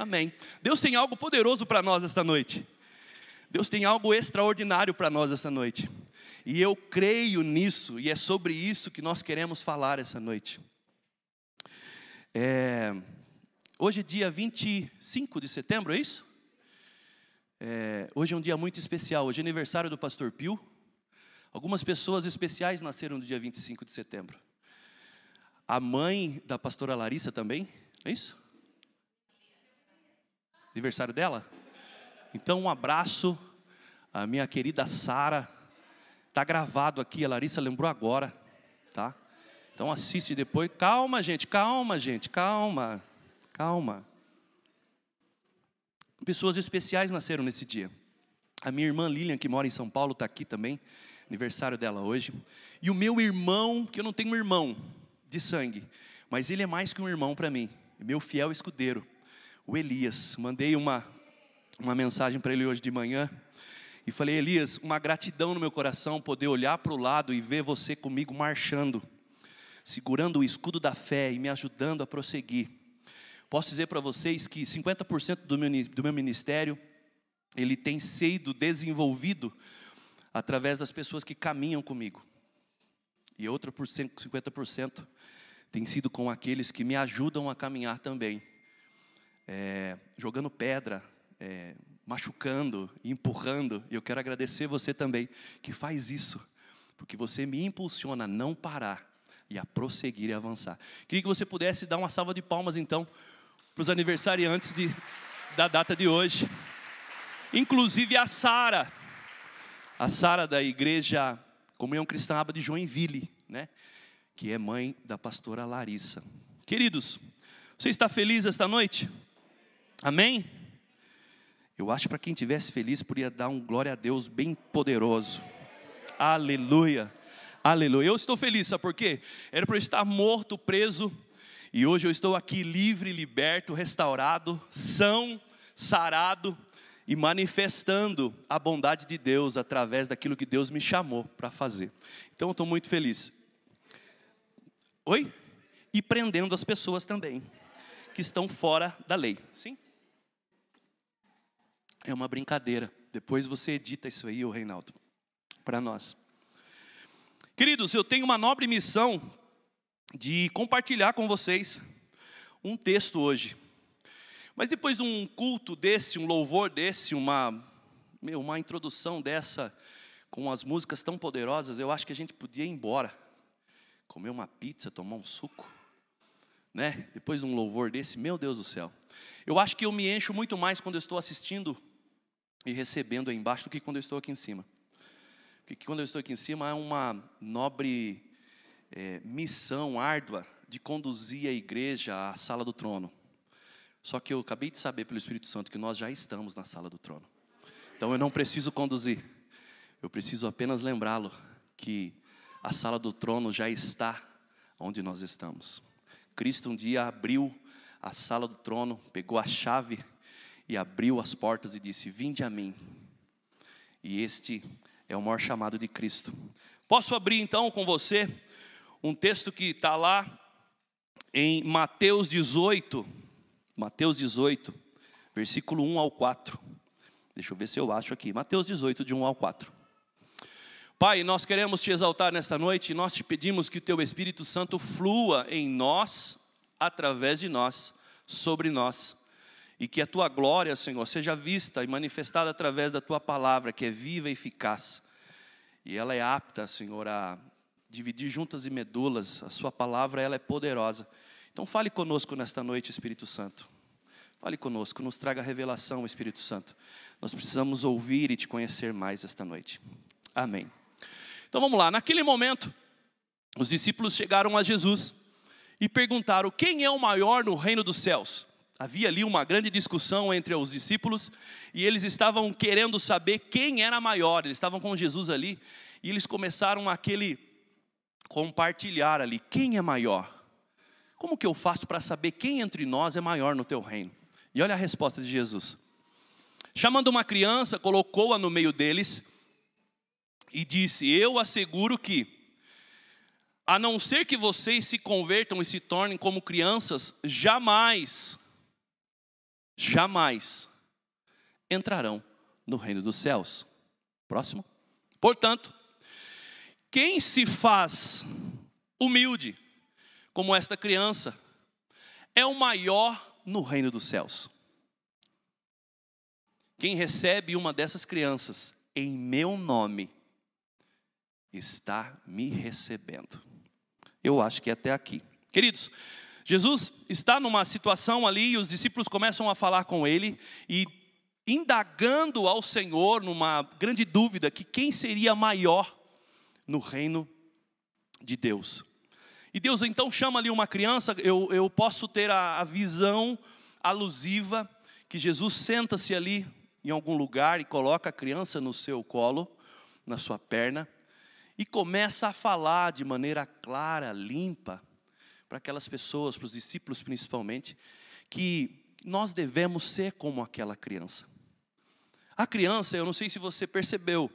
Amém. Deus tem algo poderoso para nós esta noite. Deus tem algo extraordinário para nós essa noite. E eu creio nisso, e é sobre isso que nós queremos falar essa noite. É, hoje é dia 25 de setembro, é isso? É, hoje é um dia muito especial, hoje é aniversário do pastor Pio. Algumas pessoas especiais nasceram no dia 25 de setembro. A mãe da pastora Larissa também, é isso? Aniversário dela? Então, um abraço à minha querida Sara. Está gravado aqui, a Larissa lembrou agora, tá? Então assiste depois. Calma, gente, calma, gente, calma, calma. Pessoas especiais nasceram nesse dia. A minha irmã Lilian, que mora em São Paulo, está aqui também, aniversário dela hoje. E o meu irmão, que eu não tenho um irmão de sangue, mas ele é mais que um irmão para mim, meu fiel escudeiro, o Elias. Mandei uma uma mensagem para ele hoje de manhã. E falei, Elias, uma gratidão no meu coração poder olhar para o lado e ver você comigo marchando, segurando o escudo da fé e me ajudando a prosseguir. Posso dizer para vocês que 50% do meu, do meu ministério, ele tem sido desenvolvido através das pessoas que caminham comigo. E outro por 50% tem sido com aqueles que me ajudam a caminhar também. É, jogando pedra, é, machucando, empurrando, e eu quero agradecer você também que faz isso, porque você me impulsiona a não parar e a prosseguir e avançar. Queria que você pudesse dar uma salva de palmas então para os aniversariantes de, da data de hoje, inclusive a Sara, a Sara da igreja Comunhão Cristã Aba de Joinville, né? Que é mãe da pastora Larissa. Queridos, você está feliz esta noite? Amém? Eu acho que para quem tivesse feliz podia dar um glória a Deus bem poderoso. Aleluia. Aleluia. Eu estou feliz, sabe por quê? Era para eu estar morto, preso, e hoje eu estou aqui livre, liberto, restaurado, são, sarado e manifestando a bondade de Deus através daquilo que Deus me chamou para fazer. Então eu estou muito feliz. Oi? E prendendo as pessoas também que estão fora da lei. Sim? É uma brincadeira. Depois você edita isso aí, o Reinaldo, para nós. Queridos, eu tenho uma nobre missão de compartilhar com vocês um texto hoje. Mas depois de um culto desse, um louvor desse, uma, meu, uma introdução dessa, com as músicas tão poderosas, eu acho que a gente podia ir embora, comer uma pizza, tomar um suco, né? Depois de um louvor desse, meu Deus do céu. Eu acho que eu me encho muito mais quando eu estou assistindo e recebendo aí embaixo do que quando eu estou aqui em cima. Porque quando eu estou aqui em cima é uma nobre é, missão árdua de conduzir a igreja à sala do trono. Só que eu acabei de saber pelo Espírito Santo que nós já estamos na sala do trono. Então eu não preciso conduzir, eu preciso apenas lembrá-lo que a sala do trono já está onde nós estamos. Cristo um dia abriu a sala do trono, pegou a chave e abriu as portas e disse: Vinde a mim. E este é o maior chamado de Cristo. Posso abrir então com você um texto que está lá em Mateus 18, Mateus 18, versículo 1 ao 4. Deixa eu ver se eu acho aqui. Mateus 18, de 1 ao 4. Pai, nós queremos te exaltar nesta noite e nós te pedimos que o teu Espírito Santo flua em nós, através de nós, sobre nós e que a tua glória, Senhor, seja vista e manifestada através da tua palavra, que é viva e eficaz. E ela é apta, Senhor, a dividir juntas e medulas. A sua palavra, ela é poderosa. Então fale conosco nesta noite, Espírito Santo. Fale conosco, nos traga revelação, Espírito Santo. Nós precisamos ouvir e te conhecer mais esta noite. Amém. Então vamos lá. Naquele momento, os discípulos chegaram a Jesus e perguntaram: Quem é o maior no reino dos céus? Havia ali uma grande discussão entre os discípulos e eles estavam querendo saber quem era maior. Eles estavam com Jesus ali e eles começaram aquele compartilhar ali: quem é maior? Como que eu faço para saber quem entre nós é maior no teu reino? E olha a resposta de Jesus. Chamando uma criança, colocou-a no meio deles e disse: Eu asseguro que, a não ser que vocês se convertam e se tornem como crianças, jamais jamais entrarão no reino dos céus. Próximo. Portanto, quem se faz humilde, como esta criança, é o maior no reino dos céus. Quem recebe uma dessas crianças em meu nome, está me recebendo. Eu acho que é até aqui. Queridos, Jesus está numa situação ali e os discípulos começam a falar com ele e indagando ao Senhor numa grande dúvida que quem seria maior no reino de Deus. E Deus então chama ali uma criança, eu, eu posso ter a, a visão alusiva que Jesus senta-se ali em algum lugar e coloca a criança no seu colo, na sua perna, e começa a falar de maneira clara, limpa, para aquelas pessoas, para os discípulos principalmente, que nós devemos ser como aquela criança. A criança, eu não sei se você percebeu,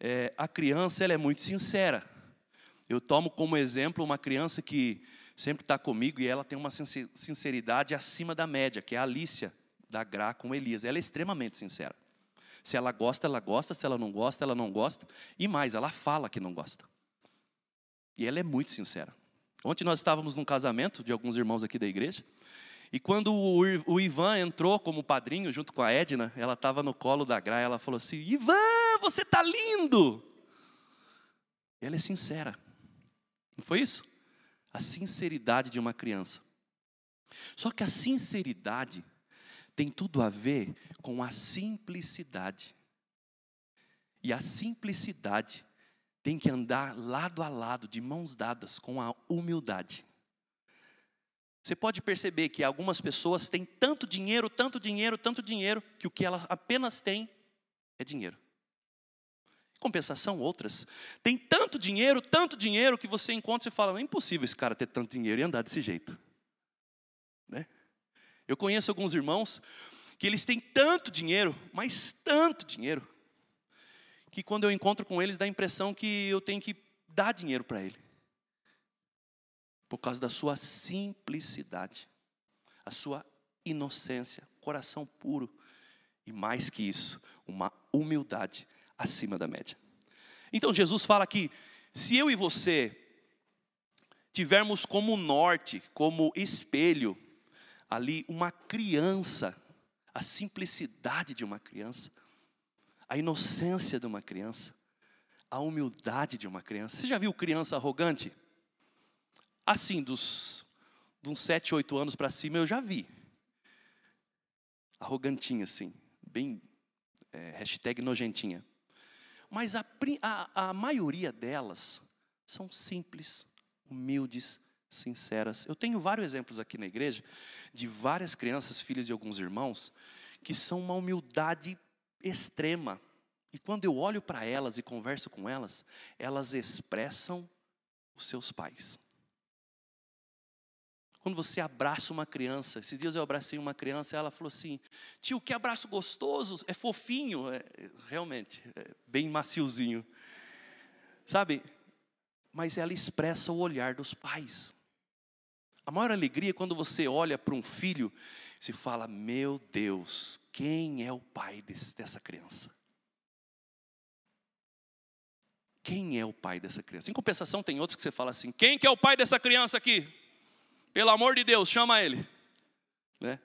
é, a criança ela é muito sincera. Eu tomo como exemplo uma criança que sempre está comigo e ela tem uma sinceridade acima da média, que é a Alicia da Gra com Elias. Ela é extremamente sincera. Se ela gosta, ela gosta, se ela não gosta, ela não gosta. E mais, ela fala que não gosta. E ela é muito sincera. Ontem nós estávamos num casamento de alguns irmãos aqui da igreja. E quando o Ivan entrou como padrinho junto com a Edna, ela estava no colo da Gra, ela falou assim: Ivan, você está lindo! Ela é sincera. Não foi isso? A sinceridade de uma criança. Só que a sinceridade tem tudo a ver com a simplicidade. E a simplicidade tem que andar lado a lado, de mãos dadas, com a humildade. Você pode perceber que algumas pessoas têm tanto dinheiro, tanto dinheiro, tanto dinheiro, que o que elas apenas têm é dinheiro. Em compensação, outras têm tanto dinheiro, tanto dinheiro, que você encontra e fala: é impossível esse cara ter tanto dinheiro e andar desse jeito. Né? Eu conheço alguns irmãos que eles têm tanto dinheiro, mas tanto dinheiro, que quando eu encontro com eles dá a impressão que eu tenho que dar dinheiro para ele por causa da sua simplicidade, a sua inocência, coração puro e mais que isso, uma humildade acima da média. Então Jesus fala que se eu e você tivermos como norte, como espelho, ali uma criança, a simplicidade de uma criança, a inocência de uma criança, a humildade de uma criança. Você já viu criança arrogante? Assim, dos, de uns 7, 8 anos para cima, eu já vi. Arrogantinha, assim, bem, é, hashtag nojentinha. Mas a, a, a maioria delas são simples, humildes, sinceras. Eu tenho vários exemplos aqui na igreja de várias crianças, filhas de alguns irmãos, que são uma humildade extrema. E quando eu olho para elas e converso com elas, elas expressam os seus pais. Quando você abraça uma criança, esses dias eu abracei uma criança ela falou assim: tio, que abraço gostoso, é fofinho, é, realmente, é bem maciozinho. Sabe? Mas ela expressa o olhar dos pais. A maior alegria é quando você olha para um filho se fala: Meu Deus, quem é o pai desse, dessa criança? Quem é o pai dessa criança? Em compensação, tem outros que você fala assim: Quem que é o pai dessa criança aqui? Pelo amor de Deus, chama ele. Né?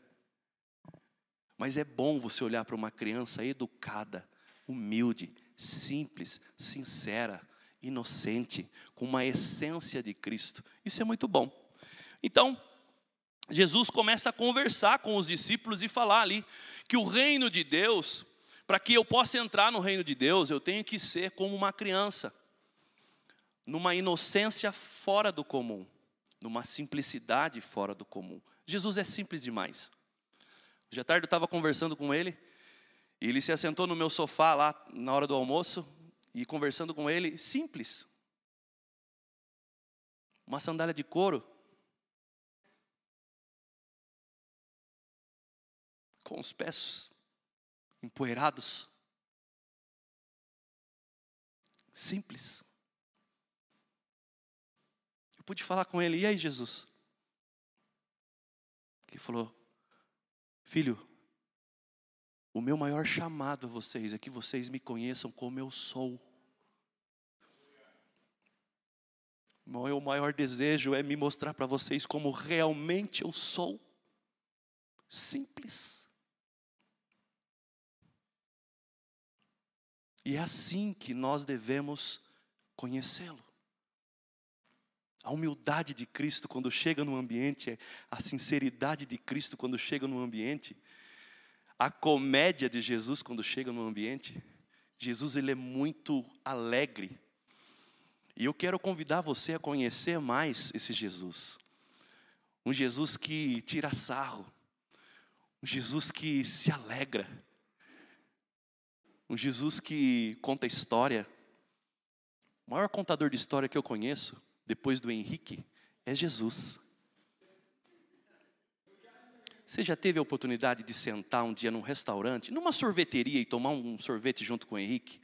Mas é bom você olhar para uma criança educada, humilde, simples, sincera, inocente, com uma essência de Cristo. Isso é muito bom. Então, Jesus começa a conversar com os discípulos e falar ali que o reino de Deus, para que eu possa entrar no reino de Deus, eu tenho que ser como uma criança, numa inocência fora do comum numa simplicidade fora do comum. Jesus é simples demais. Hoje à tarde eu estava conversando com ele, e ele se assentou no meu sofá lá na hora do almoço, e conversando com ele, simples. Uma sandália de couro. Com os pés empoeirados. Simples. Eu pude falar com ele, e aí, Jesus? Ele falou: Filho, O meu maior chamado a vocês é que vocês me conheçam como eu sou. O meu maior desejo é me mostrar para vocês como realmente eu sou. Simples. E é assim que nós devemos conhecê-lo. A humildade de Cristo quando chega no ambiente, a sinceridade de Cristo quando chega no ambiente, a comédia de Jesus quando chega no ambiente. Jesus ele é muito alegre. E eu quero convidar você a conhecer mais esse Jesus. Um Jesus que tira sarro. Um Jesus que se alegra um Jesus que conta história. O maior contador de história que eu conheço, depois do Henrique, é Jesus. Você já teve a oportunidade de sentar um dia num restaurante, numa sorveteria e tomar um sorvete junto com o Henrique?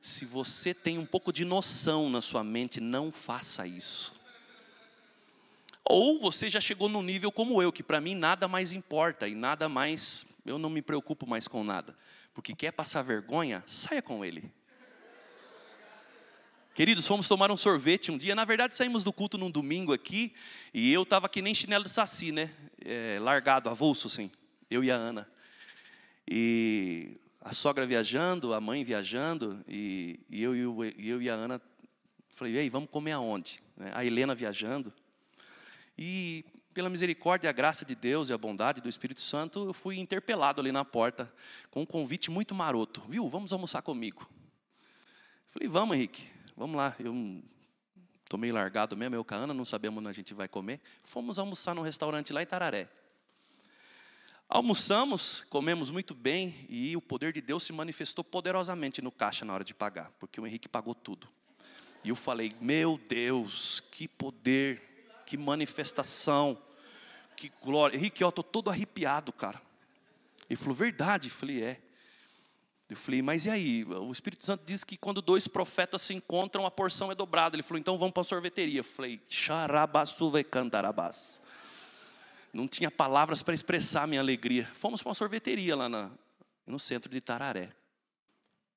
Se você tem um pouco de noção na sua mente, não faça isso. Ou você já chegou num nível como eu, que para mim nada mais importa e nada mais, eu não me preocupo mais com nada porque quer passar vergonha, saia com ele. Queridos, fomos tomar um sorvete um dia. Na verdade, saímos do culto num domingo aqui. E eu estava que nem chinelo de saci, né? É, largado, avulso, assim. Eu e a Ana. E a sogra viajando, a mãe viajando. E, e eu, eu, eu e a Ana. Falei, e aí, vamos comer aonde? A Helena viajando. E pela misericórdia a graça de Deus e a bondade do Espírito Santo, eu fui interpelado ali na porta com um convite muito maroto. Viu, vamos almoçar comigo. Falei, vamos, Henrique, vamos lá. Eu tomei largado mesmo, eu e a Ana, não sabemos onde a gente vai comer. Fomos almoçar num restaurante lá em Tararé. Almoçamos, comemos muito bem e o poder de Deus se manifestou poderosamente no caixa na hora de pagar, porque o Henrique pagou tudo. E eu falei, meu Deus, que poder que manifestação, que glória. Henrique, eu estou todo arrepiado, cara. Ele falou, verdade? Eu falei, é. Eu falei, mas e aí? O Espírito Santo diz que quando dois profetas se encontram, a porção é dobrada. Ele falou, então vamos para a sorveteria. Eu falei, xarabassuvecantarabás. Não tinha palavras para expressar a minha alegria. Fomos para uma sorveteria lá na, no centro de Tararé.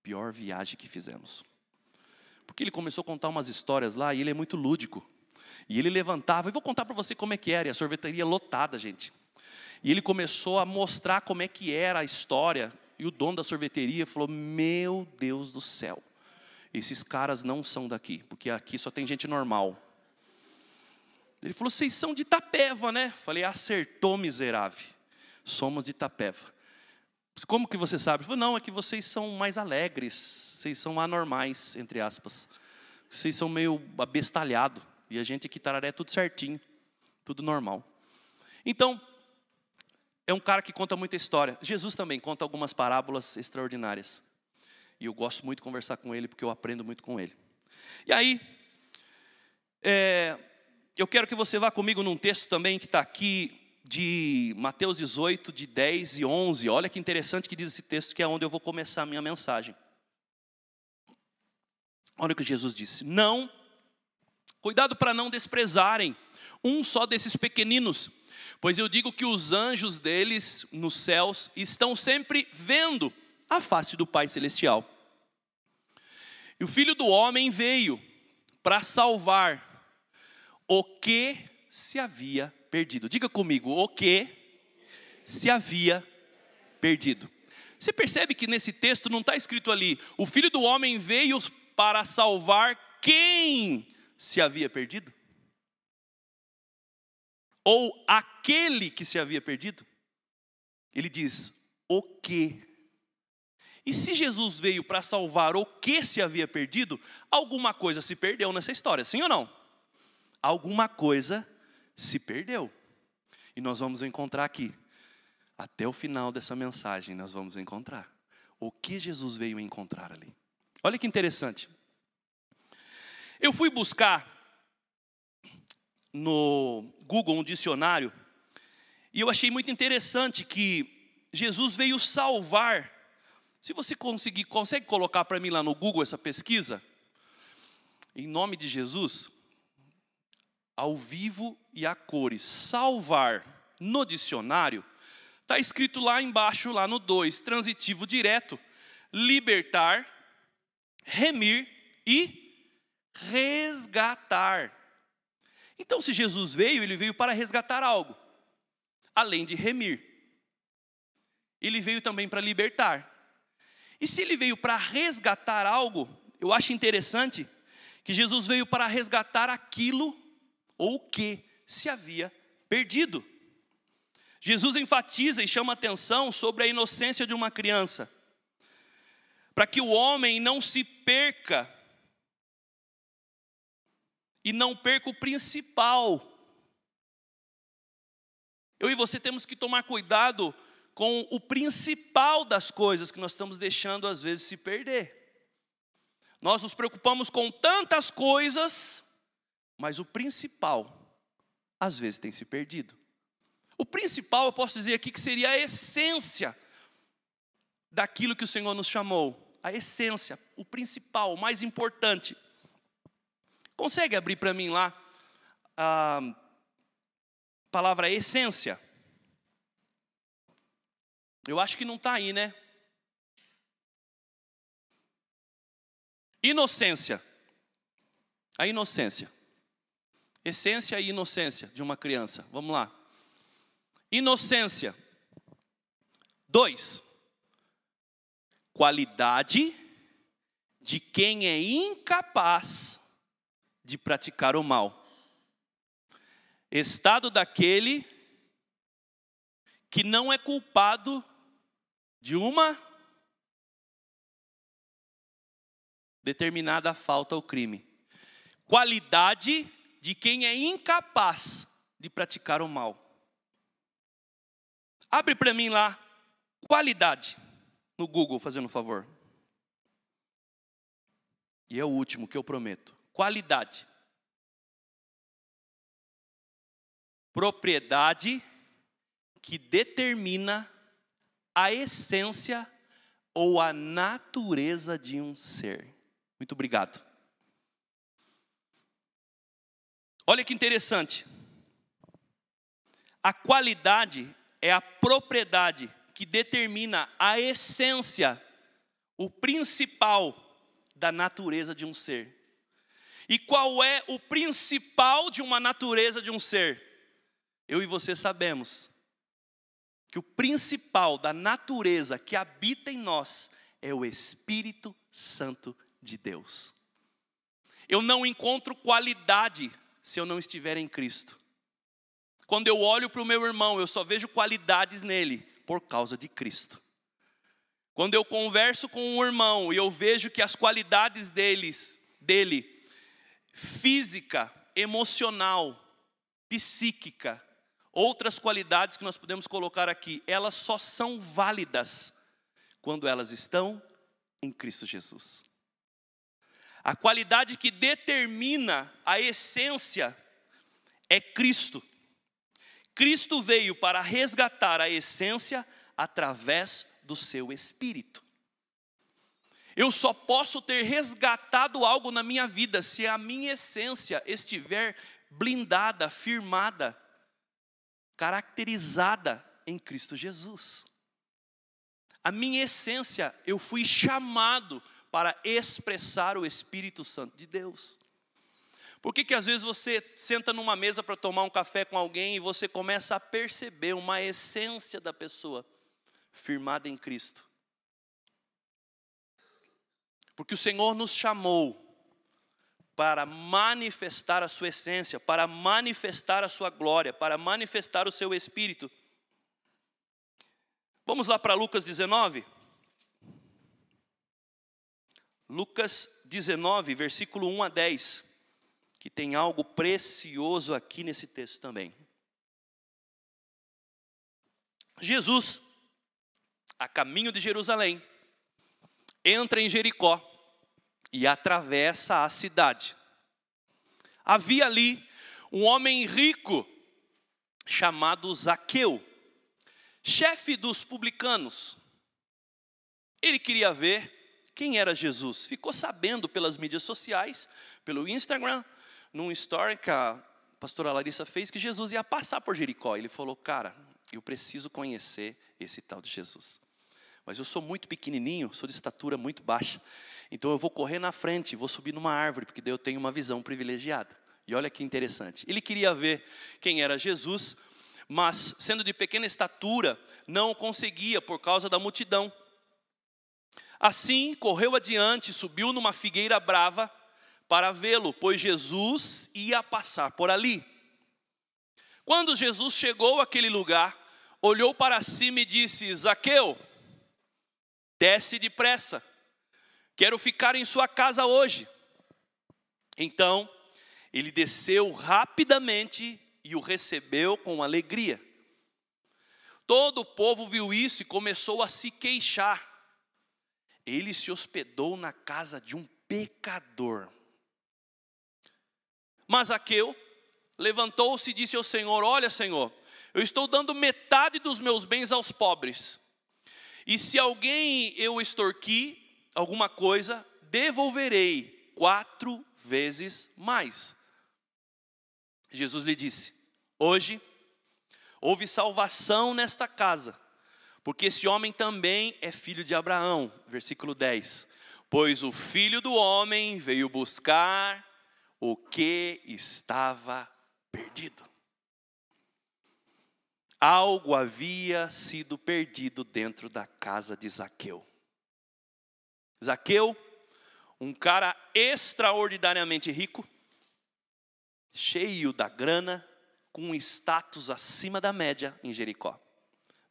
Pior viagem que fizemos. Porque ele começou a contar umas histórias lá e ele é muito lúdico. E ele levantava, e vou contar para você como é que era, e a sorveteria lotada, gente. E ele começou a mostrar como é que era a história, e o dono da sorveteria falou: Meu Deus do céu, esses caras não são daqui, porque aqui só tem gente normal. Ele falou: Vocês são de Itapeva, né? Falei: Acertou, miserável. Somos de Itapeva. Como que você sabe? Ele falou: Não, é que vocês são mais alegres, vocês são anormais, entre aspas. Vocês são meio abestalhados. E a gente aqui, Tararé, tudo certinho, tudo normal. Então, é um cara que conta muita história. Jesus também conta algumas parábolas extraordinárias. E eu gosto muito de conversar com ele, porque eu aprendo muito com ele. E aí, é, eu quero que você vá comigo num texto também que está aqui, de Mateus 18, de 10 e 11. Olha que interessante que diz esse texto, que é onde eu vou começar a minha mensagem. Olha o que Jesus disse: Não Cuidado para não desprezarem um só desses pequeninos, pois eu digo que os anjos deles nos céus estão sempre vendo a face do Pai Celestial. E o Filho do Homem veio para salvar o que se havia perdido. Diga comigo, o que se havia perdido. Você percebe que nesse texto não está escrito ali, o Filho do Homem veio para salvar quem se havia perdido? Ou aquele que se havia perdido? Ele diz: o que? E se Jesus veio para salvar o que se havia perdido, alguma coisa se perdeu nessa história, sim ou não? Alguma coisa se perdeu. E nós vamos encontrar aqui, até o final dessa mensagem, nós vamos encontrar o que Jesus veio encontrar ali. Olha que interessante. Eu fui buscar no Google um dicionário e eu achei muito interessante que Jesus veio salvar. Se você conseguir, consegue colocar para mim lá no Google essa pesquisa, em nome de Jesus, ao vivo e a cores, salvar no dicionário, está escrito lá embaixo, lá no 2, transitivo direto, libertar, remir e resgatar. Então, se Jesus veio, ele veio para resgatar algo, além de remir. Ele veio também para libertar. E se ele veio para resgatar algo, eu acho interessante que Jesus veio para resgatar aquilo ou o que se havia perdido. Jesus enfatiza e chama atenção sobre a inocência de uma criança, para que o homem não se perca e não perca o principal. Eu e você temos que tomar cuidado com o principal das coisas que nós estamos deixando às vezes se perder. Nós nos preocupamos com tantas coisas, mas o principal às vezes tem se perdido. O principal, eu posso dizer aqui que seria a essência daquilo que o Senhor nos chamou, a essência, o principal, o mais importante. Consegue abrir para mim lá a palavra essência? Eu acho que não está aí, né? Inocência. A inocência. Essência e inocência de uma criança. Vamos lá. Inocência. Dois. Qualidade de quem é incapaz de praticar o mal. Estado daquele que não é culpado de uma determinada falta ou crime. Qualidade de quem é incapaz de praticar o mal. Abre para mim lá, qualidade, no Google, fazendo um favor. E é o último que eu prometo qualidade. Propriedade que determina a essência ou a natureza de um ser. Muito obrigado. Olha que interessante. A qualidade é a propriedade que determina a essência, o principal da natureza de um ser. E qual é o principal de uma natureza de um ser? Eu e você sabemos que o principal da natureza que habita em nós é o Espírito Santo de Deus. Eu não encontro qualidade se eu não estiver em Cristo. Quando eu olho para o meu irmão, eu só vejo qualidades nele por causa de Cristo. Quando eu converso com um irmão e eu vejo que as qualidades deles, dele física, emocional, psíquica, outras qualidades que nós podemos colocar aqui, elas só são válidas quando elas estão em Cristo Jesus. A qualidade que determina a essência é Cristo. Cristo veio para resgatar a essência através do seu espírito. Eu só posso ter resgatado algo na minha vida se a minha essência estiver blindada, firmada, caracterizada em Cristo Jesus. A minha essência, eu fui chamado para expressar o Espírito Santo de Deus. Por que, que às vezes você senta numa mesa para tomar um café com alguém e você começa a perceber uma essência da pessoa firmada em Cristo? Porque o Senhor nos chamou para manifestar a sua essência, para manifestar a sua glória, para manifestar o seu espírito. Vamos lá para Lucas 19? Lucas 19, versículo 1 a 10, que tem algo precioso aqui nesse texto também. Jesus, a caminho de Jerusalém, entra em Jericó e atravessa a cidade. Havia ali um homem rico chamado Zaqueu, chefe dos publicanos. Ele queria ver quem era Jesus. Ficou sabendo pelas mídias sociais, pelo Instagram, num story que a pastora Larissa fez, que Jesus ia passar por Jericó. Ele falou, cara, Eu preciso conhecer esse tal de Jesus. Mas eu sou muito pequenininho, sou de estatura muito baixa. Então eu vou correr na frente, vou subir numa árvore, porque daí eu tenho uma visão privilegiada. E olha que interessante. Ele queria ver quem era Jesus, mas sendo de pequena estatura, não conseguia por causa da multidão. Assim, correu adiante, subiu numa figueira brava para vê-lo, pois Jesus ia passar por ali. Quando Jesus chegou àquele lugar, olhou para cima e disse: Zaqueu, desce depressa, quero ficar em sua casa hoje. Então, ele desceu rapidamente e o recebeu com alegria. Todo o povo viu isso e começou a se queixar. Ele se hospedou na casa de um pecador. Mas Aqueu levantou-se e disse ao Senhor: Olha, Senhor, eu estou dando metade dos meus bens aos pobres. E se alguém eu extorquir alguma coisa, devolverei quatro vezes mais. Jesus lhe disse: Hoje houve salvação nesta casa, porque esse homem também é filho de Abraão. Versículo 10. Pois o filho do homem veio buscar o que estava perdido. Algo havia sido perdido dentro da casa de Zaqueu. Zaqueu, um cara extraordinariamente rico, cheio da grana, com um status acima da média em Jericó.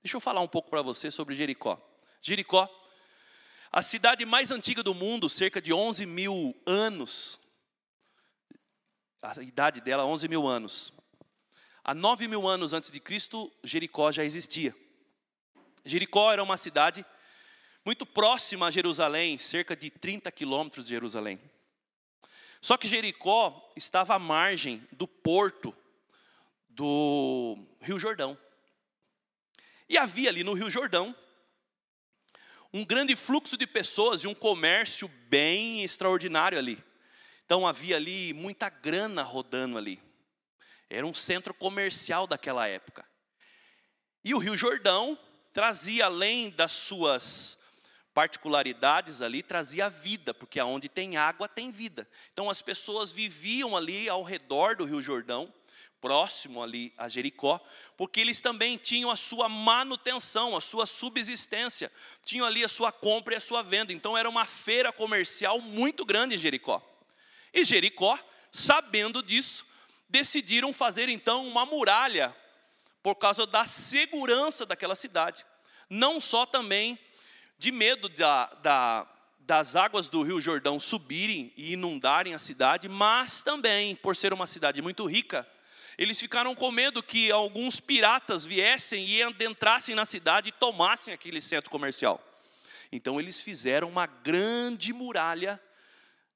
Deixa eu falar um pouco para você sobre Jericó. Jericó, a cidade mais antiga do mundo, cerca de 11 mil anos. A idade dela, 11 mil anos. Há 9 mil anos antes de Cristo, Jericó já existia. Jericó era uma cidade muito próxima a Jerusalém, cerca de 30 quilômetros de Jerusalém. Só que Jericó estava à margem do porto do Rio Jordão. E havia ali no Rio Jordão um grande fluxo de pessoas e um comércio bem extraordinário ali. Então havia ali muita grana rodando ali. Era um centro comercial daquela época. E o Rio Jordão trazia, além das suas particularidades ali, trazia vida, porque aonde tem água tem vida. Então as pessoas viviam ali ao redor do Rio Jordão, próximo ali a Jericó, porque eles também tinham a sua manutenção, a sua subsistência, tinham ali a sua compra e a sua venda. Então era uma feira comercial muito grande em Jericó. E Jericó, sabendo disso, decidiram fazer então uma muralha por causa da segurança daquela cidade. Não só também de medo da, da, das águas do Rio Jordão subirem e inundarem a cidade, mas também, por ser uma cidade muito rica, eles ficaram com medo que alguns piratas viessem e adentrassem na cidade e tomassem aquele centro comercial. Então eles fizeram uma grande muralha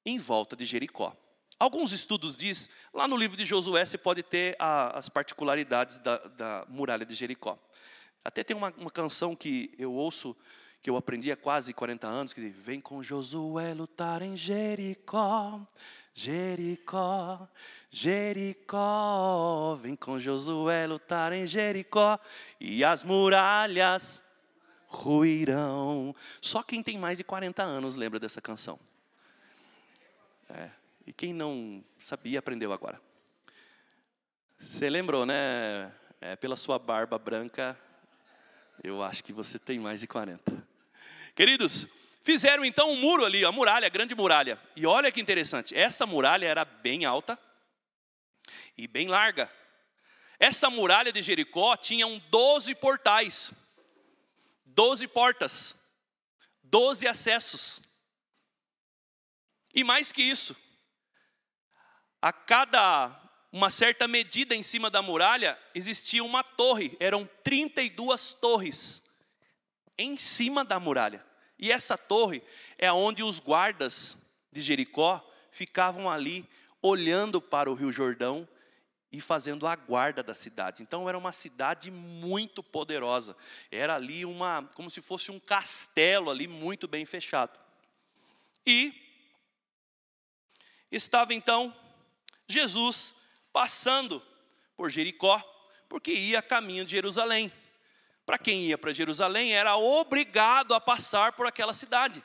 em volta de Jericó. Alguns estudos dizem, lá no livro de Josué você pode ter a, as particularidades da, da, muralha de Jericó. Até tem uma, uma canção que eu ouço que eu aprendi há quase 40 anos, que diz, vem com Josué lutar em Jericó, Jericó, Jericó, vem com Josué lutar em Jericó, e as muralhas ruirão. Só quem tem mais de 40 anos lembra dessa canção. É, e quem não sabia, aprendeu agora. Você lembrou, né? É, pela sua barba branca, eu acho que você tem mais de 40. Queridos, fizeram então um muro ali, a muralha, a grande muralha. E olha que interessante, essa muralha era bem alta e bem larga. Essa muralha de Jericó tinha um 12 portais, 12 portas, 12 acessos. E mais que isso, a cada uma certa medida em cima da muralha existia uma torre, eram 32 torres em cima da muralha. E essa torre é onde os guardas de Jericó ficavam ali olhando para o Rio Jordão e fazendo a guarda da cidade. Então era uma cidade muito poderosa. Era ali uma como se fosse um castelo ali muito bem fechado. E estava então Jesus passando por Jericó, porque ia caminho de Jerusalém. para quem ia para Jerusalém, era obrigado a passar por aquela cidade.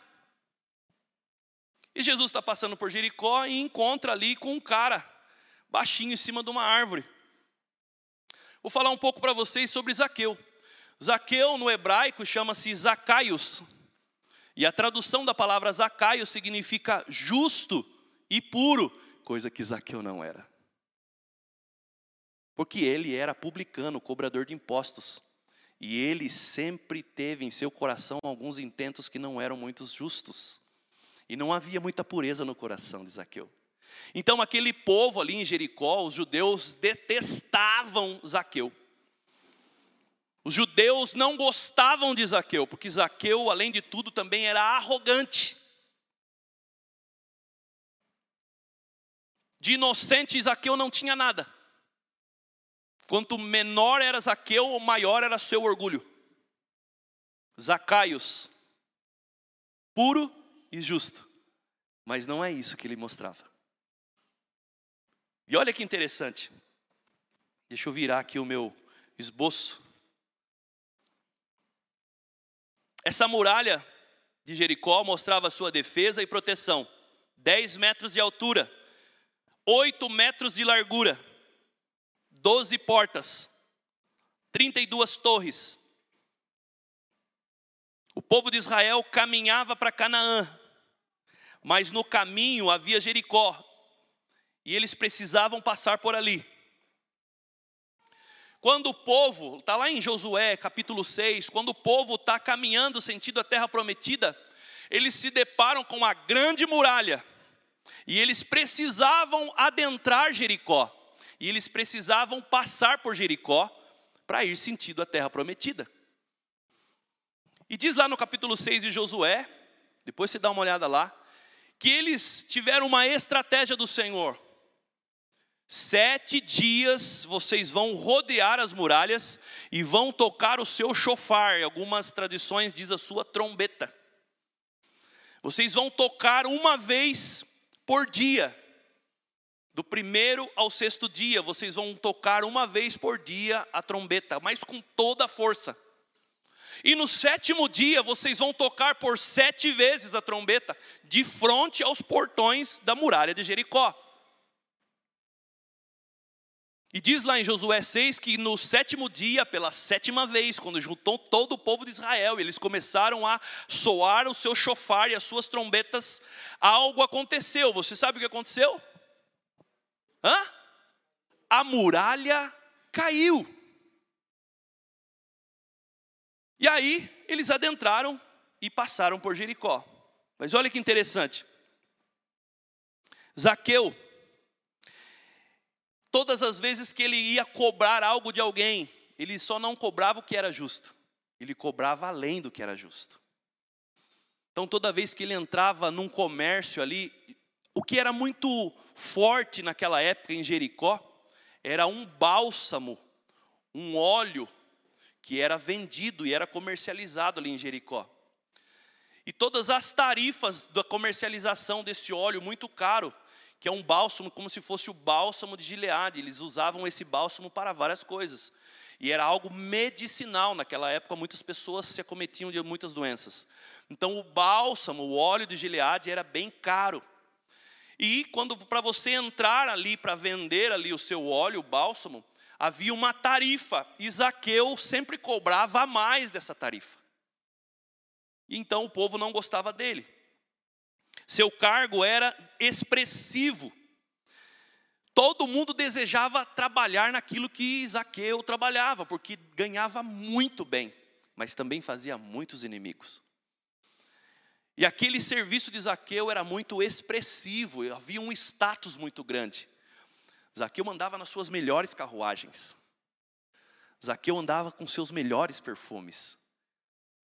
E Jesus está passando por Jericó e encontra ali com um cara, baixinho, em cima de uma árvore. Vou falar um pouco para vocês sobre Zaqueu. Zaqueu no hebraico chama-se Zacaios. E a tradução da palavra Zacaio significa justo e puro, coisa que Zaqueu não era. Porque ele era publicano, cobrador de impostos. E ele sempre teve em seu coração alguns intentos que não eram muito justos. E não havia muita pureza no coração de Zaqueu. Então, aquele povo ali em Jericó, os judeus detestavam Zaqueu. Os judeus não gostavam de Zaqueu, porque Zaqueu, além de tudo, também era arrogante. De inocente, Zaqueu não tinha nada. Quanto menor era Zaqueu, maior era seu orgulho. Zacaios, puro e justo. Mas não é isso que ele mostrava. E olha que interessante. Deixa eu virar aqui o meu esboço. Essa muralha de Jericó mostrava sua defesa e proteção. 10 metros de altura, 8 metros de largura, 12 portas, 32 torres. O povo de Israel caminhava para Canaã, mas no caminho havia Jericó, e eles precisavam passar por ali. Quando o povo, está lá em Josué capítulo 6, quando o povo está caminhando sentido a terra prometida, eles se deparam com uma grande muralha, e eles precisavam adentrar Jericó, e eles precisavam passar por Jericó para ir sentido a terra prometida. E diz lá no capítulo 6 de Josué, depois você dá uma olhada lá, que eles tiveram uma estratégia do Senhor. Sete dias vocês vão rodear as muralhas e vão tocar o seu chofar. Em algumas tradições diz a sua trombeta. Vocês vão tocar uma vez por dia. Do primeiro ao sexto dia, vocês vão tocar uma vez por dia a trombeta, mas com toda a força. E no sétimo dia, vocês vão tocar por sete vezes a trombeta, de frente aos portões da muralha de Jericó. E diz lá em Josué 6 que no sétimo dia, pela sétima vez, quando juntou todo o povo de Israel, eles começaram a soar o seu chofar e as suas trombetas, algo aconteceu. Você sabe o que aconteceu? Hã? A muralha caiu. E aí eles adentraram e passaram por Jericó. Mas olha que interessante. Zaqueu Todas as vezes que ele ia cobrar algo de alguém, ele só não cobrava o que era justo, ele cobrava além do que era justo. Então, toda vez que ele entrava num comércio ali, o que era muito forte naquela época em Jericó, era um bálsamo, um óleo que era vendido e era comercializado ali em Jericó. E todas as tarifas da comercialização desse óleo muito caro que é um bálsamo como se fosse o bálsamo de Gileade. Eles usavam esse bálsamo para várias coisas. E era algo medicinal naquela época, muitas pessoas se acometiam de muitas doenças. Então o bálsamo, o óleo de Gileade era bem caro. E quando para você entrar ali para vender ali o seu óleo, o bálsamo, havia uma tarifa. Isaqueu sempre cobrava mais dessa tarifa. E então o povo não gostava dele. Seu cargo era expressivo. Todo mundo desejava trabalhar naquilo que Zaqueu trabalhava, porque ganhava muito bem, mas também fazia muitos inimigos. E aquele serviço de Zaqueu era muito expressivo, havia um status muito grande. Zaqueu andava nas suas melhores carruagens. Zaqueu andava com seus melhores perfumes.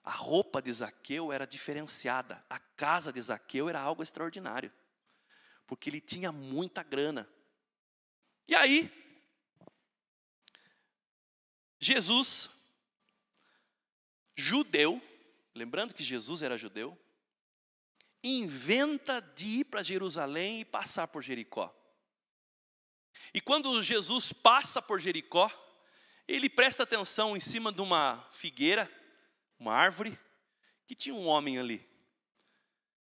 A roupa de Zaqueu era diferenciada, a casa de Zaqueu era algo extraordinário, porque ele tinha muita grana. E aí, Jesus, judeu, lembrando que Jesus era judeu, inventa de ir para Jerusalém e passar por Jericó. E quando Jesus passa por Jericó, ele presta atenção em cima de uma figueira, uma árvore, que tinha um homem ali.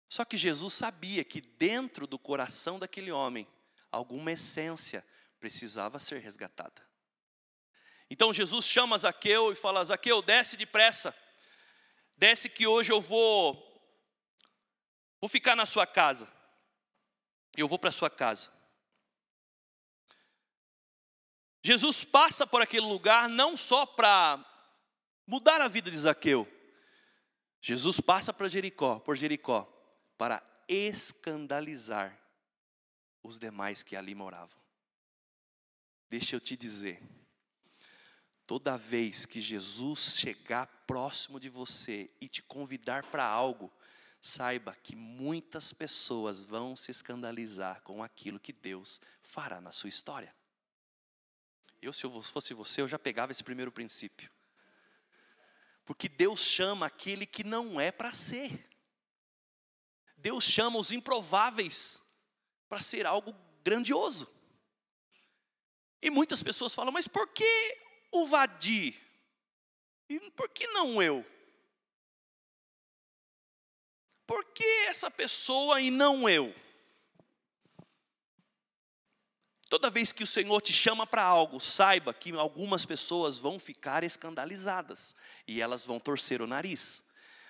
Só que Jesus sabia que dentro do coração daquele homem, alguma essência precisava ser resgatada. Então Jesus chama Zaqueu e fala: Zaqueu, desce depressa, desce que hoje eu vou, vou ficar na sua casa. Eu vou para a sua casa. Jesus passa por aquele lugar não só para mudar a vida de Zaqueu. Jesus passa para Jericó, por Jericó, para escandalizar os demais que ali moravam. Deixa eu te dizer, toda vez que Jesus chegar próximo de você e te convidar para algo, saiba que muitas pessoas vão se escandalizar com aquilo que Deus fará na sua história. Eu, se eu fosse você, eu já pegava esse primeiro princípio. Porque Deus chama aquele que não é para ser. Deus chama os improváveis para ser algo grandioso. E muitas pessoas falam, mas por que o Vadi? E por que não eu? Por que essa pessoa e não eu? Toda vez que o Senhor te chama para algo, saiba que algumas pessoas vão ficar escandalizadas e elas vão torcer o nariz.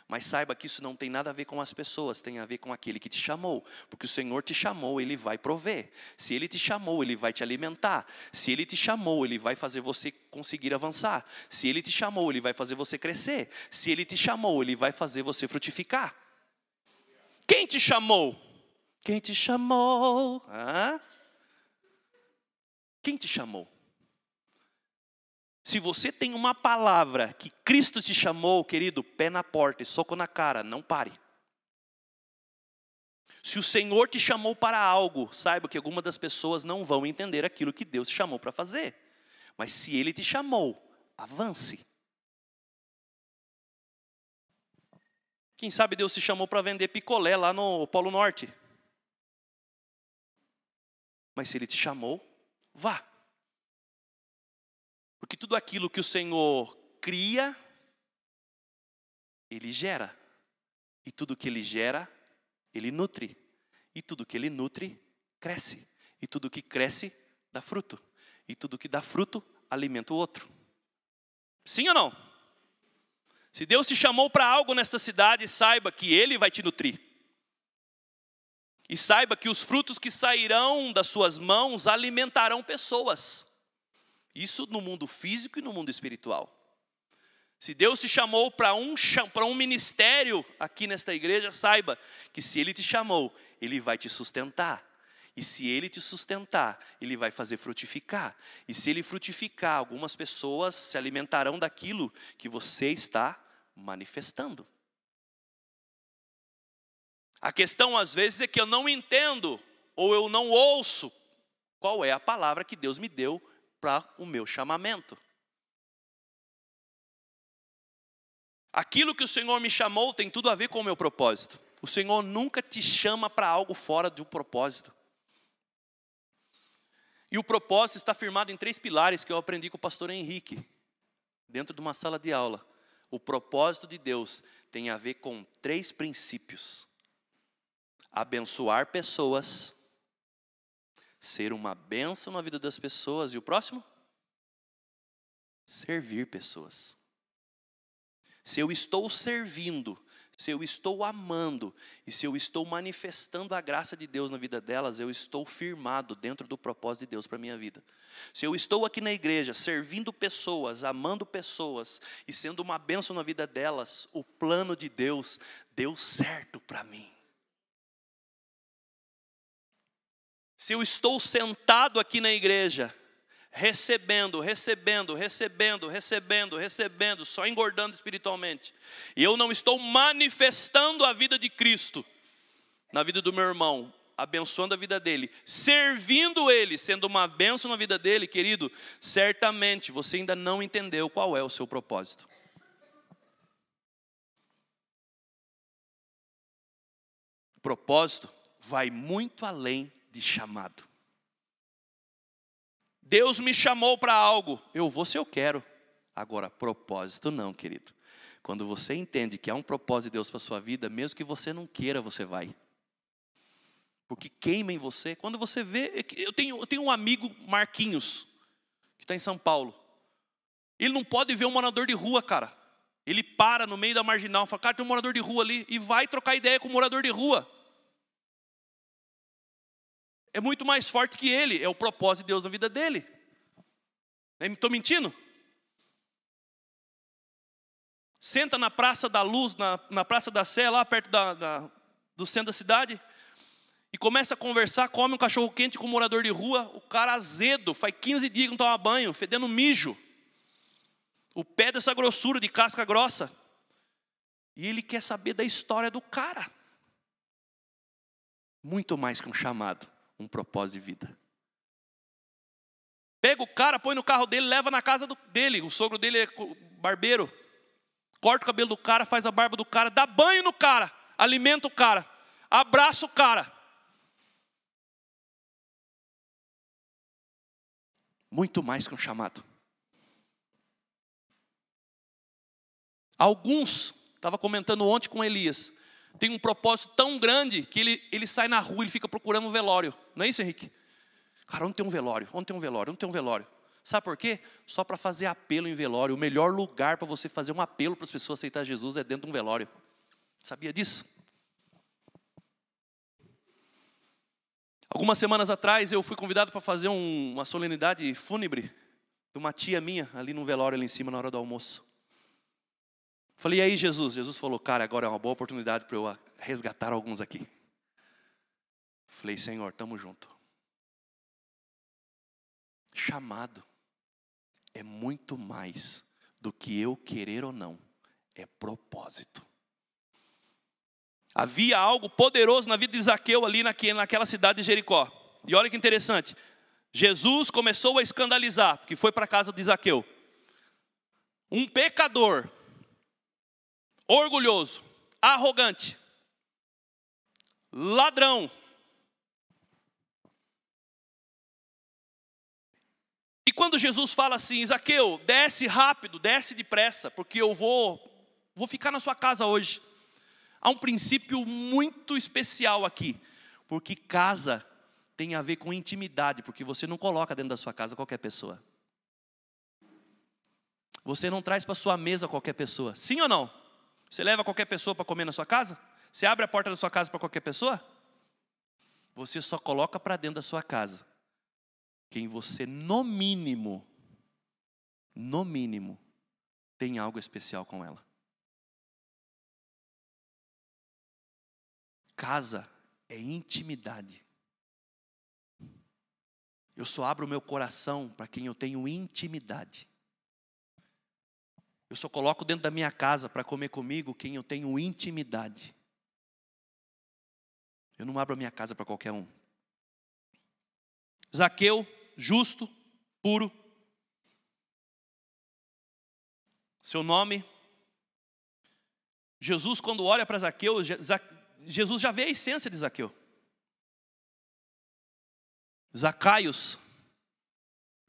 Mas saiba que isso não tem nada a ver com as pessoas, tem a ver com aquele que te chamou. Porque o Senhor te chamou, Ele vai prover. Se Ele te chamou, Ele vai te alimentar. Se Ele te chamou, Ele vai fazer você conseguir avançar. Se Ele te chamou, Ele vai fazer você crescer. Se Ele te chamou, Ele vai fazer você frutificar. Quem te chamou? Quem te chamou? Hã? Quem te chamou? Se você tem uma palavra que Cristo te chamou, querido, pé na porta e soco na cara, não pare. Se o Senhor te chamou para algo, saiba que algumas das pessoas não vão entender aquilo que Deus te chamou para fazer. Mas se Ele te chamou, avance. Quem sabe Deus te chamou para vender picolé lá no Polo Norte. Mas se Ele te chamou, vá. Porque tudo aquilo que o Senhor cria, Ele gera. E tudo que Ele gera, Ele nutre. E tudo que Ele nutre, cresce. E tudo que cresce, dá fruto. E tudo que dá fruto, alimenta o outro. Sim ou não? Se Deus te chamou para algo nesta cidade, saiba que Ele vai te nutrir. E saiba que os frutos que sairão das suas mãos alimentarão pessoas. Isso no mundo físico e no mundo espiritual. Se Deus te chamou para um, um ministério aqui nesta igreja, saiba que se Ele te chamou, Ele vai te sustentar. E se Ele te sustentar, Ele vai fazer frutificar. E se Ele frutificar, algumas pessoas se alimentarão daquilo que você está manifestando. A questão às vezes é que eu não entendo ou eu não ouço qual é a palavra que Deus me deu para o meu chamamento. Aquilo que o Senhor me chamou tem tudo a ver com o meu propósito. O Senhor nunca te chama para algo fora um propósito. E o propósito está firmado em três pilares que eu aprendi com o pastor Henrique, dentro de uma sala de aula. O propósito de Deus tem a ver com três princípios abençoar pessoas, ser uma bênção na vida das pessoas, e o próximo? Servir pessoas. Se eu estou servindo, se eu estou amando e se eu estou manifestando a graça de Deus na vida delas, eu estou firmado dentro do propósito de Deus para a minha vida. Se eu estou aqui na igreja servindo pessoas, amando pessoas e sendo uma bênção na vida delas, o plano de Deus deu certo para mim. Se eu estou sentado aqui na igreja, recebendo, recebendo, recebendo, recebendo, recebendo, só engordando espiritualmente, e eu não estou manifestando a vida de Cristo na vida do meu irmão, abençoando a vida dele, servindo ele, sendo uma bênção na vida dele, querido, certamente você ainda não entendeu qual é o seu propósito. O propósito vai muito além de chamado. Deus me chamou para algo, eu vou se eu quero. Agora, propósito não, querido. Quando você entende que há um propósito de Deus para a sua vida, mesmo que você não queira, você vai. Porque queima em você. Quando você vê. É eu tenho, eu tenho um amigo, Marquinhos, que está em São Paulo. Ele não pode ver um morador de rua, cara. Ele para no meio da marginal, fala, cara, tem um morador de rua ali, e vai trocar ideia com o morador de rua. É muito mais forte que ele, é o propósito de Deus na vida dele. Estou mentindo? Senta na Praça da Luz, na, na Praça da Sé, lá perto da, da, do centro da cidade, e começa a conversar, come um cachorro quente com um morador de rua, o cara azedo, faz 15 dias que não toma banho, fedendo mijo. O pé dessa grossura de casca grossa. E ele quer saber da história do cara. Muito mais que um chamado, um propósito de vida. Pega o cara, põe no carro dele, leva na casa do, dele. O sogro dele é barbeiro. Corta o cabelo do cara, faz a barba do cara, dá banho no cara, alimenta o cara, abraça o cara. Muito mais que um chamado. Alguns, estava comentando ontem com Elias, tem um propósito tão grande que ele, ele sai na rua, ele fica procurando um velório. Não é isso, Henrique? Cara, onde tem um velório? Onde tem um velório? Onde tem um velório? Sabe por quê? Só para fazer apelo em velório. O melhor lugar para você fazer um apelo para as pessoas aceitar Jesus é dentro de um velório. Sabia disso? Algumas semanas atrás eu fui convidado para fazer um, uma solenidade fúnebre de uma tia minha ali no velório ali em cima na hora do almoço. Falei, e aí Jesus? Jesus falou, cara, agora é uma boa oportunidade para eu resgatar alguns aqui. Falei, Senhor, estamos junto. Chamado é muito mais do que eu querer ou não, é propósito. Havia algo poderoso na vida de Zaqueu ali naquela cidade de Jericó. E olha que interessante. Jesus começou a escandalizar, porque foi para a casa de Zaqueu. Um pecador orgulhoso, arrogante, ladrão. E quando Jesus fala assim, Zaqueu, desce rápido, desce depressa, porque eu vou, vou ficar na sua casa hoje. Há um princípio muito especial aqui, porque casa tem a ver com intimidade, porque você não coloca dentro da sua casa qualquer pessoa. Você não traz para sua mesa qualquer pessoa, sim ou não? Você leva qualquer pessoa para comer na sua casa? Você abre a porta da sua casa para qualquer pessoa? Você só coloca para dentro da sua casa quem você, no mínimo, no mínimo, tem algo especial com ela. Casa é intimidade. Eu só abro o meu coração para quem eu tenho intimidade. Eu só coloco dentro da minha casa para comer comigo quem eu tenho intimidade. Eu não abro a minha casa para qualquer um. Zaqueu, justo, puro. Seu nome. Jesus, quando olha para Zaqueu, Jesus já vê a essência de Zaqueu. Zacaios,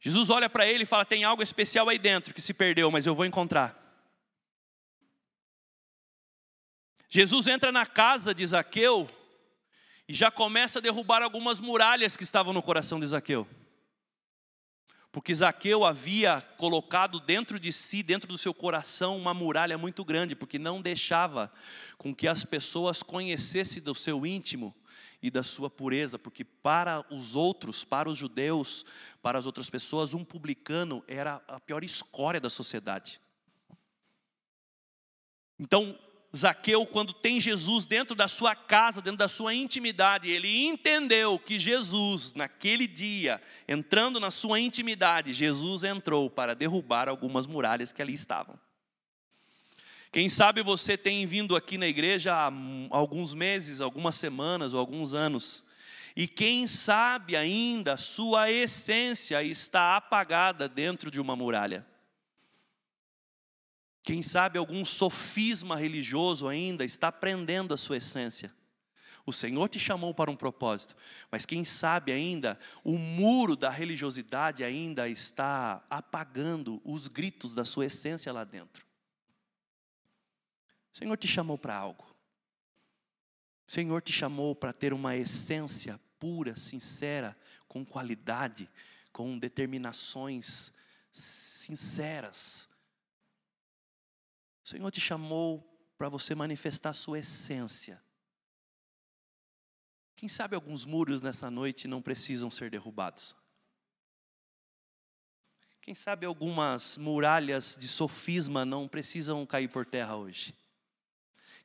Jesus olha para ele e fala: tem algo especial aí dentro que se perdeu, mas eu vou encontrar. Jesus entra na casa de Zaqueu e já começa a derrubar algumas muralhas que estavam no coração de Zaqueu. Porque Zaqueu havia colocado dentro de si, dentro do seu coração, uma muralha muito grande, porque não deixava com que as pessoas conhecessem do seu íntimo e da sua pureza, porque para os outros, para os judeus, para as outras pessoas, um publicano era a pior escória da sociedade. Então, Zaqueu, quando tem Jesus dentro da sua casa, dentro da sua intimidade, ele entendeu que Jesus, naquele dia, entrando na sua intimidade, Jesus entrou para derrubar algumas muralhas que ali estavam. Quem sabe você tem vindo aqui na igreja há alguns meses, algumas semanas ou alguns anos, e quem sabe ainda sua essência está apagada dentro de uma muralha. Quem sabe algum sofisma religioso ainda está prendendo a sua essência. O Senhor te chamou para um propósito, mas quem sabe ainda o muro da religiosidade ainda está apagando os gritos da sua essência lá dentro. O Senhor te chamou para algo. O Senhor te chamou para ter uma essência pura, sincera, com qualidade, com determinações sinceras. O Senhor te chamou para você manifestar sua essência. Quem sabe alguns muros nessa noite não precisam ser derrubados? Quem sabe algumas muralhas de sofisma não precisam cair por terra hoje?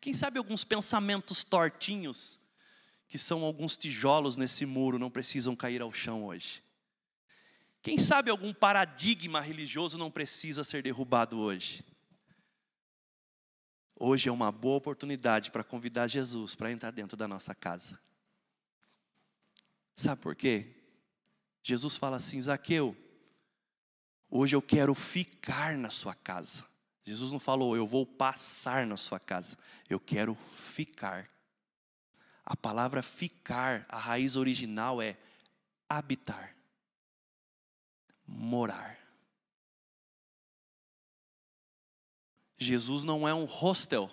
Quem sabe alguns pensamentos tortinhos, que são alguns tijolos nesse muro, não precisam cair ao chão hoje? Quem sabe algum paradigma religioso não precisa ser derrubado hoje? Hoje é uma boa oportunidade para convidar Jesus para entrar dentro da nossa casa. Sabe por quê? Jesus fala assim: Zaqueu, hoje eu quero ficar na sua casa. Jesus não falou, eu vou passar na sua casa. Eu quero ficar. A palavra ficar, a raiz original é habitar, morar. Jesus não é um hostel.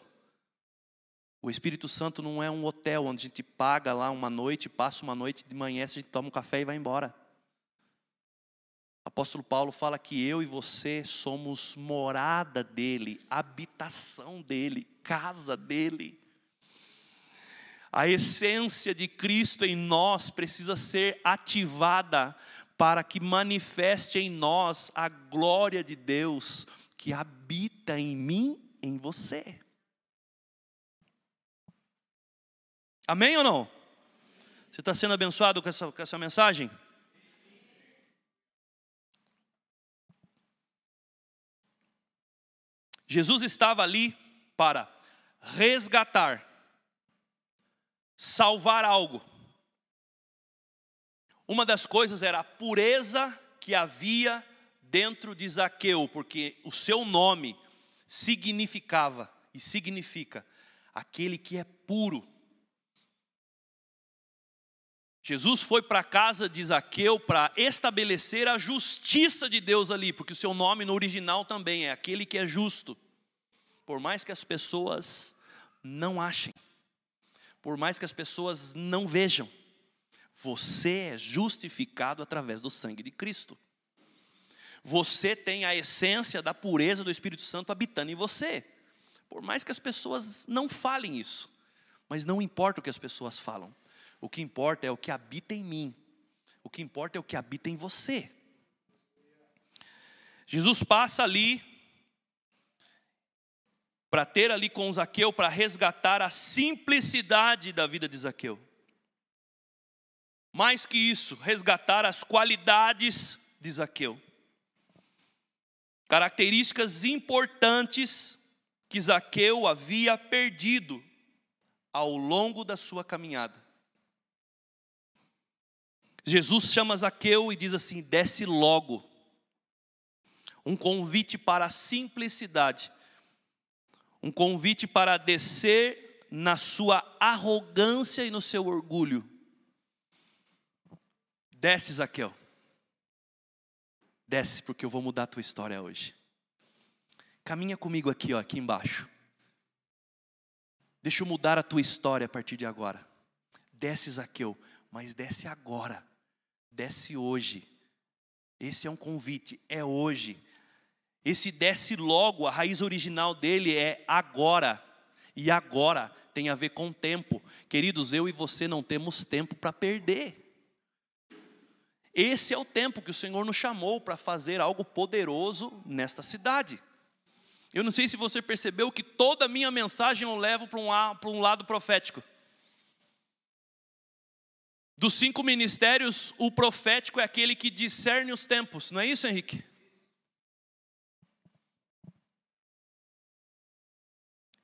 O Espírito Santo não é um hotel onde a gente paga lá uma noite, passa uma noite de manhã, a gente toma um café e vai embora. Apóstolo Paulo fala que eu e você somos morada dele, habitação dele, casa dele. A essência de Cristo em nós precisa ser ativada para que manifeste em nós a glória de Deus que habita em mim, em você. Amém ou não? Você está sendo abençoado com essa, com essa mensagem? Jesus estava ali para resgatar, salvar algo. Uma das coisas era a pureza que havia dentro de Zaqueu, porque o seu nome significava e significa aquele que é puro. Jesus foi para a casa de Zaqueu para estabelecer a justiça de Deus ali, porque o seu nome no original também é aquele que é justo. Por mais que as pessoas não achem, por mais que as pessoas não vejam, você é justificado através do sangue de Cristo. Você tem a essência da pureza do Espírito Santo habitando em você. Por mais que as pessoas não falem isso, mas não importa o que as pessoas falam. O que importa é o que habita em mim. O que importa é o que habita em você. Jesus passa ali para ter ali com Zaqueu, para resgatar a simplicidade da vida de Zaqueu. Mais que isso, resgatar as qualidades de Zaqueu. Características importantes que Zaqueu havia perdido ao longo da sua caminhada. Jesus chama Zaqueu e diz assim: desce logo. Um convite para a simplicidade, um convite para descer na sua arrogância e no seu orgulho. Desce, Zaqueu. Desce, porque eu vou mudar a tua história hoje. Caminha comigo aqui, ó, aqui embaixo. Deixa eu mudar a tua história a partir de agora. Desce, Zaqueu, mas desce agora desce hoje. Esse é um convite, é hoje. Esse desce logo, a raiz original dele é agora. E agora tem a ver com tempo. Queridos, eu e você não temos tempo para perder. Esse é o tempo que o Senhor nos chamou para fazer algo poderoso nesta cidade. Eu não sei se você percebeu que toda a minha mensagem eu levo para um, um lado profético. Dos cinco ministérios, o profético é aquele que discerne os tempos, não é isso, Henrique?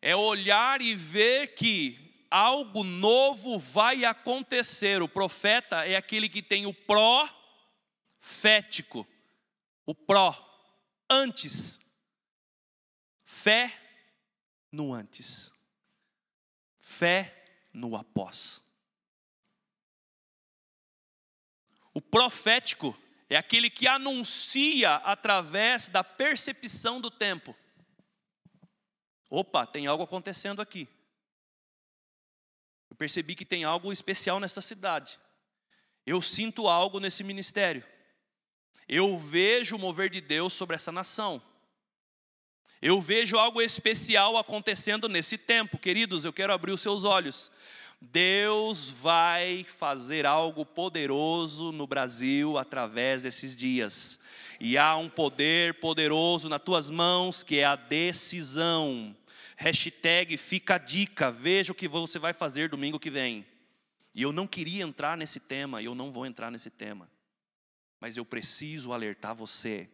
É olhar e ver que algo novo vai acontecer. O profeta é aquele que tem o profético, o pró, antes. Fé no antes, fé no após. O profético é aquele que anuncia através da percepção do tempo. Opa, tem algo acontecendo aqui. Eu percebi que tem algo especial nessa cidade. Eu sinto algo nesse ministério. Eu vejo o mover de Deus sobre essa nação. Eu vejo algo especial acontecendo nesse tempo, queridos. Eu quero abrir os seus olhos. Deus vai fazer algo poderoso no Brasil através desses dias. E há um poder poderoso nas tuas mãos que é a decisão. Hashtag fica a dica, veja o que você vai fazer domingo que vem. E eu não queria entrar nesse tema, e eu não vou entrar nesse tema. Mas eu preciso alertar você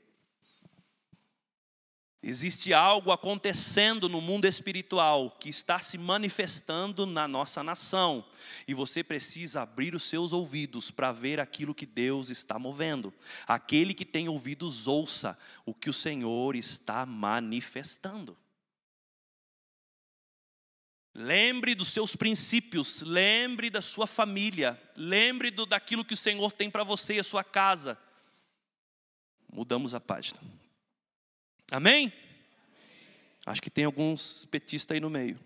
Existe algo acontecendo no mundo espiritual que está se manifestando na nossa nação, e você precisa abrir os seus ouvidos para ver aquilo que Deus está movendo. Aquele que tem ouvidos, ouça o que o Senhor está manifestando. Lembre dos seus princípios, lembre da sua família, lembre do, daquilo que o Senhor tem para você e a sua casa. Mudamos a página. Amém? Acho que tem alguns petistas aí no meio.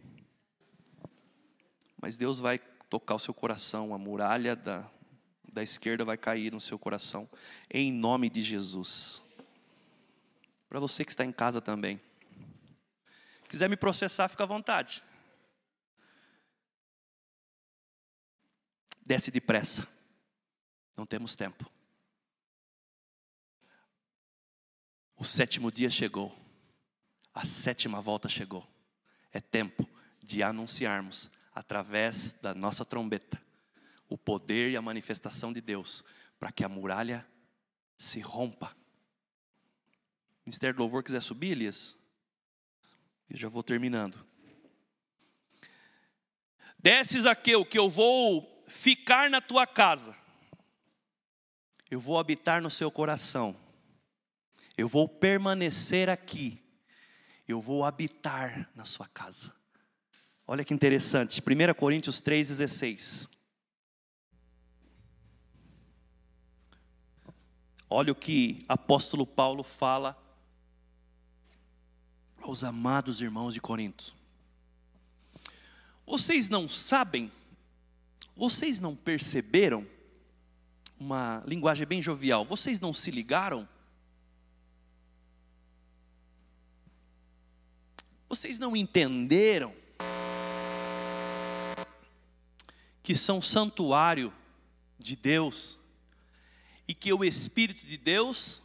Mas Deus vai tocar o seu coração, a muralha da, da esquerda vai cair no seu coração, em nome de Jesus. Para você que está em casa também. Quiser me processar, fica à vontade. Desce depressa. Não temos tempo. O sétimo dia chegou, a sétima volta chegou. É tempo de anunciarmos, através da nossa trombeta, o poder e a manifestação de Deus, para que a muralha se rompa. O Ministério do Louvor quiser subir, Elias? Eu já vou terminando. Desces aqui, que eu vou ficar na tua casa, eu vou habitar no seu coração eu vou permanecer aqui, eu vou habitar na sua casa. Olha que interessante, 1 Coríntios 3,16. Olha o que apóstolo Paulo fala aos amados irmãos de Corinto. Vocês não sabem, vocês não perceberam, uma linguagem bem jovial, vocês não se ligaram Vocês não entenderam que são santuário de Deus e que o Espírito de Deus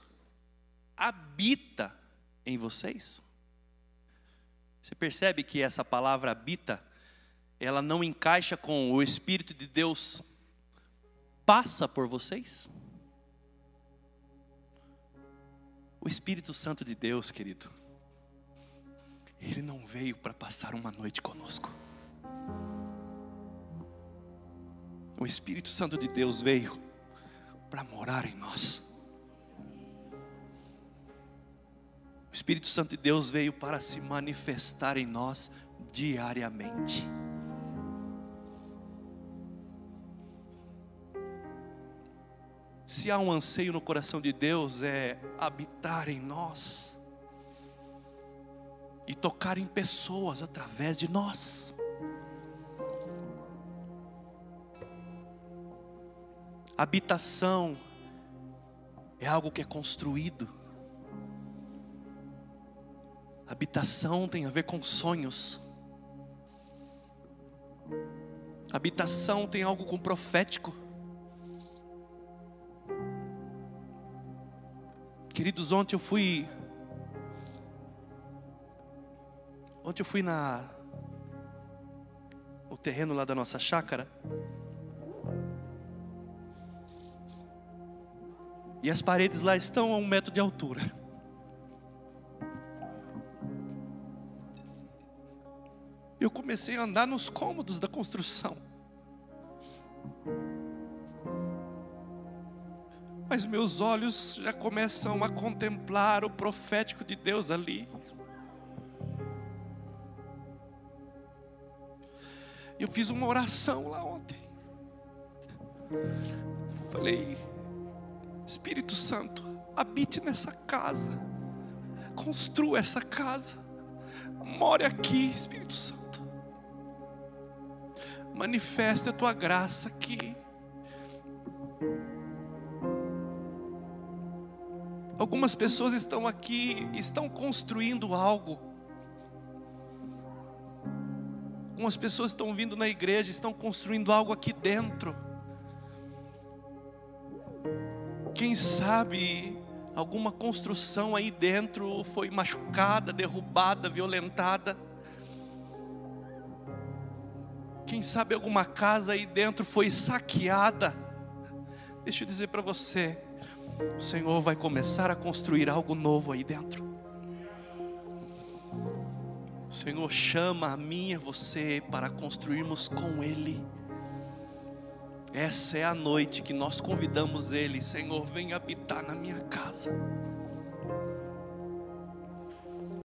habita em vocês? Você percebe que essa palavra habita, ela não encaixa com o Espírito de Deus passa por vocês? O Espírito Santo de Deus, querido, ele não veio para passar uma noite conosco. O Espírito Santo de Deus veio para morar em nós. O Espírito Santo de Deus veio para se manifestar em nós diariamente. Se há um anseio no coração de Deus, é habitar em nós e tocar em pessoas através de nós. Habitação é algo que é construído. Habitação tem a ver com sonhos. Habitação tem algo com profético. Queridos, ontem eu fui Ontem eu fui na o terreno lá da nossa chácara. E as paredes lá estão a um metro de altura. Eu comecei a andar nos cômodos da construção. Mas meus olhos já começam a contemplar o profético de Deus ali. Eu fiz uma oração lá ontem. Falei, Espírito Santo, habite nessa casa, construa essa casa, more aqui, Espírito Santo, manifeste a tua graça aqui. Algumas pessoas estão aqui, estão construindo algo. Algumas pessoas estão vindo na igreja, estão construindo algo aqui dentro. Quem sabe alguma construção aí dentro foi machucada, derrubada, violentada. Quem sabe alguma casa aí dentro foi saqueada. Deixa eu dizer para você, o Senhor vai começar a construir algo novo aí dentro. Senhor chama a mim e você para construirmos com Ele. Essa é a noite que nós convidamos Ele, Senhor, vem habitar na minha casa.